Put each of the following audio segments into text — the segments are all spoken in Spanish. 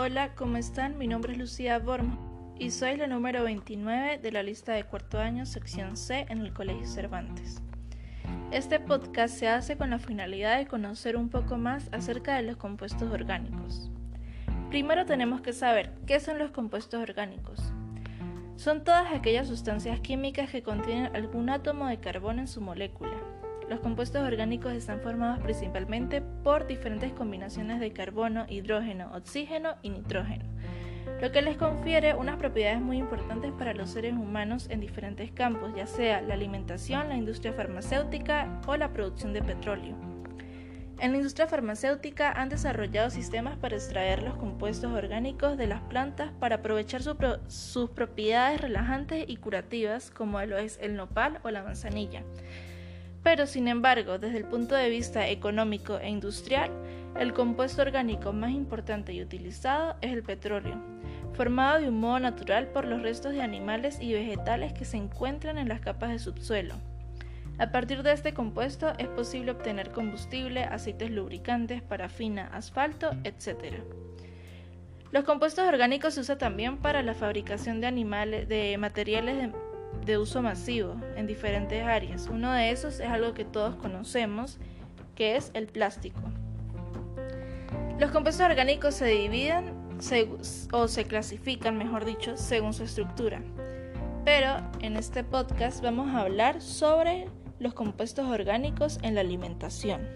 Hola, ¿cómo están? Mi nombre es Lucía Bormo y soy la número 29 de la lista de cuarto año, sección C, en el Colegio Cervantes. Este podcast se hace con la finalidad de conocer un poco más acerca de los compuestos orgánicos. Primero tenemos que saber qué son los compuestos orgánicos. Son todas aquellas sustancias químicas que contienen algún átomo de carbono en su molécula. Los compuestos orgánicos están formados principalmente por diferentes combinaciones de carbono, hidrógeno, oxígeno y nitrógeno, lo que les confiere unas propiedades muy importantes para los seres humanos en diferentes campos, ya sea la alimentación, la industria farmacéutica o la producción de petróleo. En la industria farmacéutica han desarrollado sistemas para extraer los compuestos orgánicos de las plantas para aprovechar sus propiedades relajantes y curativas, como lo es el nopal o la manzanilla. Pero, sin embargo, desde el punto de vista económico e industrial, el compuesto orgánico más importante y utilizado es el petróleo, formado de un modo natural por los restos de animales y vegetales que se encuentran en las capas de subsuelo. A partir de este compuesto es posible obtener combustible, aceites lubricantes, parafina, asfalto, etc. Los compuestos orgánicos se usan también para la fabricación de, animales, de materiales de, uso masivo en diferentes áreas. Uno de esos es algo que todos conocemos, que es el plástico. Los compuestos orgánicos se dividen o se clasifican, mejor dicho, según su estructura. Pero en este podcast vamos a hablar sobre los compuestos orgánicos en la alimentación,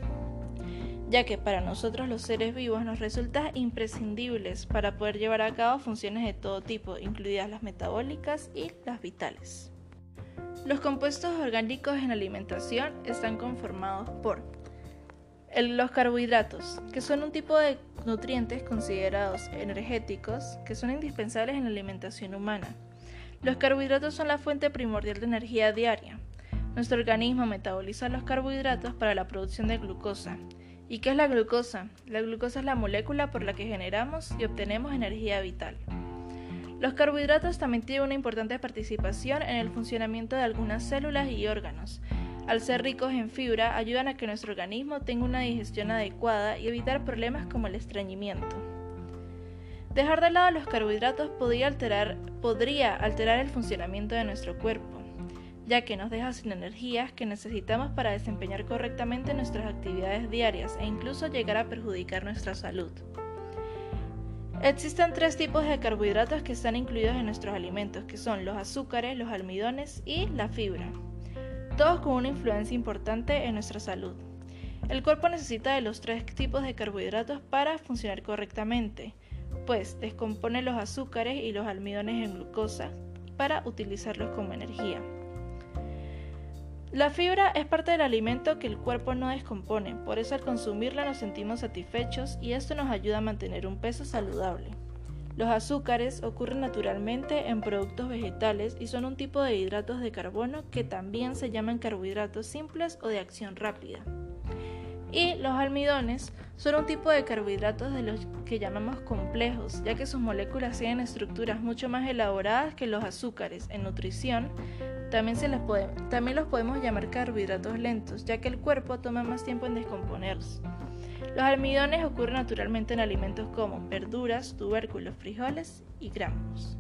ya que para nosotros los seres vivos nos resulta imprescindibles para poder llevar a cabo funciones de todo tipo, incluidas las metabólicas y las vitales. Los compuestos orgánicos en alimentación están conformados por los carbohidratos, que son un tipo de nutrientes considerados energéticos que son indispensables en la alimentación humana. Los carbohidratos son la fuente primordial de energía diaria, nuestro organismo metaboliza los carbohidratos para la producción de glucosa. ¿Y qué es la glucosa? La glucosa es la molécula por la que generamos y obtenemos energía vital. Los carbohidratos también tienen una importante participación en el funcionamiento de algunas células y órganos. Al ser ricos en fibra, ayudan a que nuestro organismo tenga una digestión adecuada y evitar problemas como el estreñimiento. Dejar de lado los carbohidratos podría alterar, podría alterar el funcionamiento de nuestro cuerpo ya que nos deja sin energías que necesitamos para desempeñar correctamente nuestras actividades diarias e incluso llegar a perjudicar nuestra salud. Existen tres tipos de carbohidratos que están incluidos en nuestros alimentos, que son los azúcares, los almidones y la fibra, todos con una influencia importante en nuestra salud. El cuerpo necesita de los tres tipos de carbohidratos para funcionar correctamente, pues descompone los azúcares y los almidones en glucosa para utilizarlos como energía. La fibra es parte del alimento que el cuerpo no descompone, por eso al consumirla nos sentimos satisfechos y esto nos ayuda a mantener un peso saludable. Los azúcares ocurren naturalmente en productos vegetales y son un tipo de hidratos de carbono que también se llaman carbohidratos simples o de acción rápida. Y los almidones son un tipo de carbohidratos de los que llamamos complejos, ya que sus moléculas tienen estructuras mucho más elaboradas que los azúcares en nutrición, también, se también los podemos llamar carbohidratos lentos, ya que el cuerpo toma más tiempo en descomponerlos. Los almidones ocurren naturalmente en alimentos como verduras, tubérculos, frijoles y granos.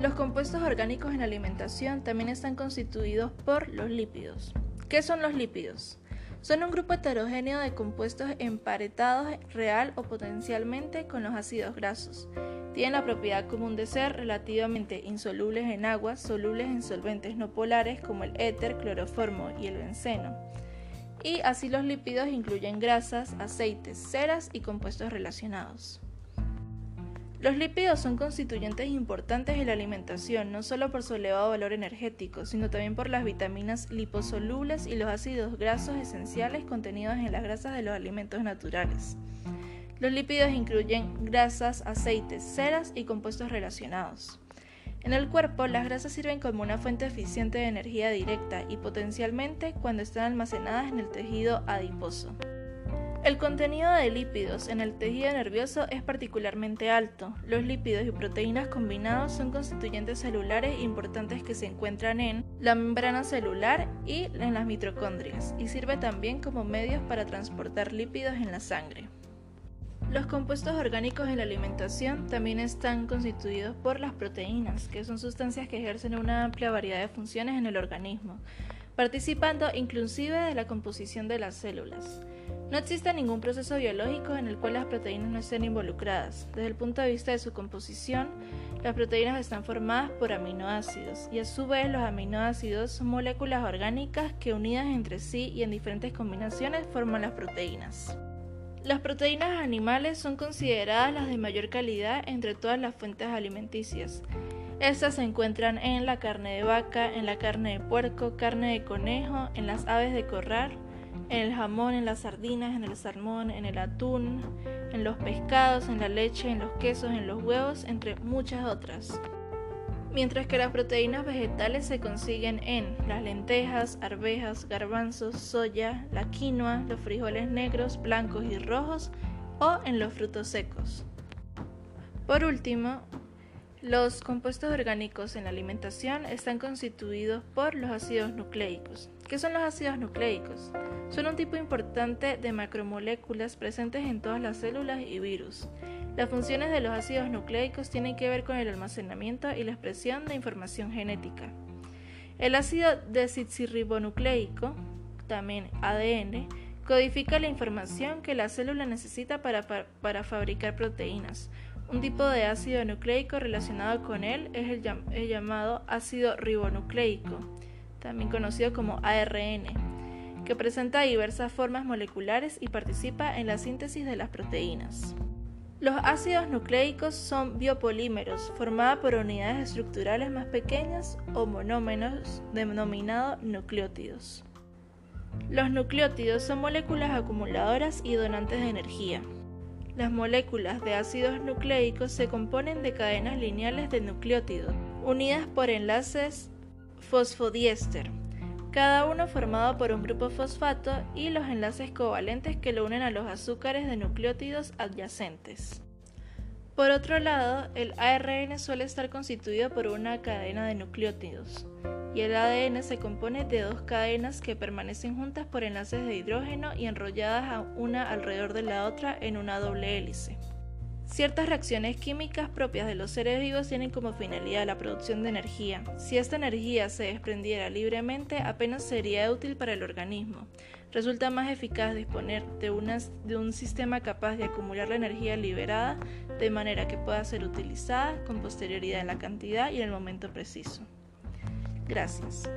Los compuestos orgánicos en alimentación también están constituidos por los lípidos. ¿Qué son los lípidos? Son un grupo heterogéneo de compuestos emparetados real o potencialmente con los ácidos grasos. Tienen la propiedad común de ser relativamente insolubles en agua, solubles en solventes no polares como el éter, cloroformo y el benceno. Y así los lípidos incluyen grasas, aceites, ceras y compuestos relacionados. Los lípidos son constituyentes importantes en la alimentación, no solo por su elevado valor energético, sino también por las vitaminas liposolubles y los ácidos grasos esenciales contenidos en las grasas de los alimentos naturales. Los lípidos incluyen grasas, aceites, ceras y compuestos relacionados. En el cuerpo, las grasas sirven como una fuente eficiente de energía directa y potencialmente cuando están almacenadas en el tejido adiposo. El contenido de lípidos en el tejido nervioso es particularmente alto. Los lípidos y proteínas combinados son constituyentes celulares importantes que se encuentran en la membrana celular y en las mitocondrias, y sirve también como medios para transportar lípidos en la sangre. Los compuestos orgánicos en la alimentación también están constituidos por las proteínas, que son sustancias que ejercen una amplia variedad de funciones en el organismo, participando inclusive de la composición de las células. No existe ningún proceso biológico en el cual las proteínas no estén involucradas. Desde el punto de vista de su composición, las proteínas están formadas por aminoácidos y a su vez los aminoácidos son moléculas orgánicas que unidas entre sí y en diferentes combinaciones forman las proteínas. Las proteínas animales son consideradas las de mayor calidad entre todas las fuentes alimenticias. Estas se encuentran en la carne de vaca, en la carne de puerco, carne de conejo, en las aves de corral, en el jamón, en las sardinas, en el salmón, en el atún, en los pescados, en la leche, en los quesos, en los huevos, entre muchas otras mientras que las proteínas vegetales se consiguen en las lentejas, arvejas, garbanzos, soya, la quinoa, los frijoles negros, blancos y rojos o en los frutos secos. Por último, los compuestos orgánicos en la alimentación están constituidos por los ácidos nucleicos. ¿Qué son los ácidos nucleicos? Son un tipo importante de macromoléculas presentes en todas las células y virus. Las funciones de los ácidos nucleicos tienen que ver con el almacenamiento y la expresión de información genética. El ácido desoxirribonucleico, también ADN, codifica la información que la célula necesita para, fabricar proteínas. Un tipo de ácido nucleico relacionado con él es el llamado ácido ribonucleico, también conocido como ARN, que presenta diversas formas moleculares y participa en la síntesis de las proteínas. Los ácidos nucleicos son biopolímeros formados por unidades estructurales más pequeñas o monómeros denominados nucleótidos. Los nucleótidos son moléculas acumuladoras y donantes de energía. Las moléculas de ácidos nucleicos se componen de cadenas lineales de nucleótidos, unidas por enlaces fosfodiéster, cada uno formado por un grupo fosfato y los enlaces covalentes que lo unen a los azúcares de nucleótidos adyacentes. Por otro lado, el ARN suele estar constituido por una cadena de nucleótidos, y el ADN se compone de dos cadenas que permanecen juntas por enlaces de hidrógeno y enrolladas una alrededor de la otra en una doble hélice. Ciertas reacciones químicas propias de los seres vivos tienen como finalidad la producción de energía. Si esta energía se desprendiera libremente, apenas sería útil para el organismo. Resulta más eficaz disponer de, un sistema capaz de acumular la energía liberada de manera que pueda ser utilizada con posterioridad en la cantidad y en el momento preciso. Gracias.